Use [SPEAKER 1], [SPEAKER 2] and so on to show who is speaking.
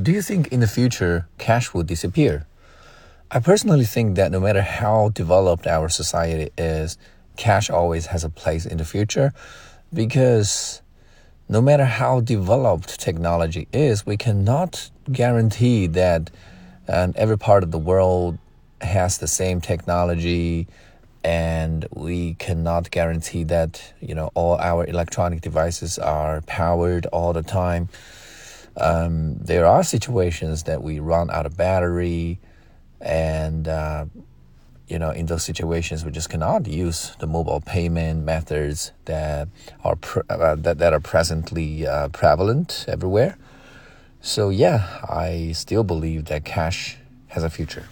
[SPEAKER 1] do you think in the future cash will disappear? I personally think that no matter how developed our society is, cash always has a place in the future because no matter how developed technology is, we cannot guarantee that uh, every part of the world has the same technology and we cannot guarantee that you know all our electronic devices are powered all the time um, there are situations that we run out of battery and uh, you know in those situations we just cannot use the mobile payment methods that are uh, that, that are presently uh, prevalent everywhere. So yeah i still believe that cash has a future